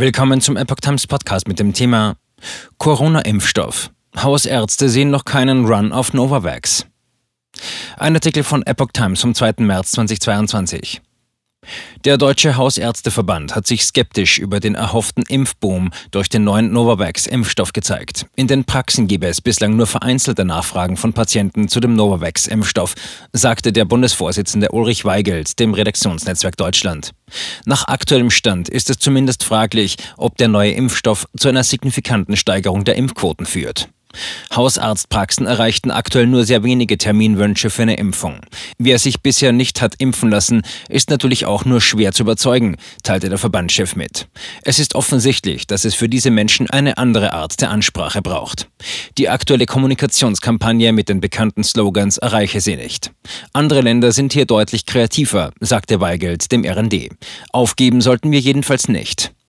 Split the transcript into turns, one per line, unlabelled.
Willkommen zum Epoch Times Podcast mit dem Thema Corona-Impfstoff. Hausärzte sehen noch keinen Run auf Novavax. Ein Artikel von Epoch Times vom 2. März 2022. Der Deutsche Hausärzteverband hat sich skeptisch über den erhofften Impfboom durch den neuen Novavax-Impfstoff gezeigt. In den Praxen gebe es bislang nur vereinzelte Nachfragen von Patienten zu dem Novavax-Impfstoff, sagte der Bundesvorsitzende Ulrich Weigelt dem Redaktionsnetzwerk Deutschland. Nach aktuellem Stand ist es zumindest fraglich, ob der neue Impfstoff zu einer signifikanten Steigerung der Impfquoten führt. Hausarztpraxen erreichten aktuell nur sehr wenige Terminwünsche für eine Impfung. Wer sich bisher nicht hat impfen lassen, ist natürlich auch nur schwer zu überzeugen, teilte der Verbandschef mit. Es ist offensichtlich, dass es für diese Menschen eine andere Art der Ansprache braucht. Die aktuelle Kommunikationskampagne mit den bekannten Slogans erreiche sie nicht. Andere Länder sind hier deutlich kreativer, sagte Weigelt dem RND. Aufgeben sollten wir jedenfalls nicht.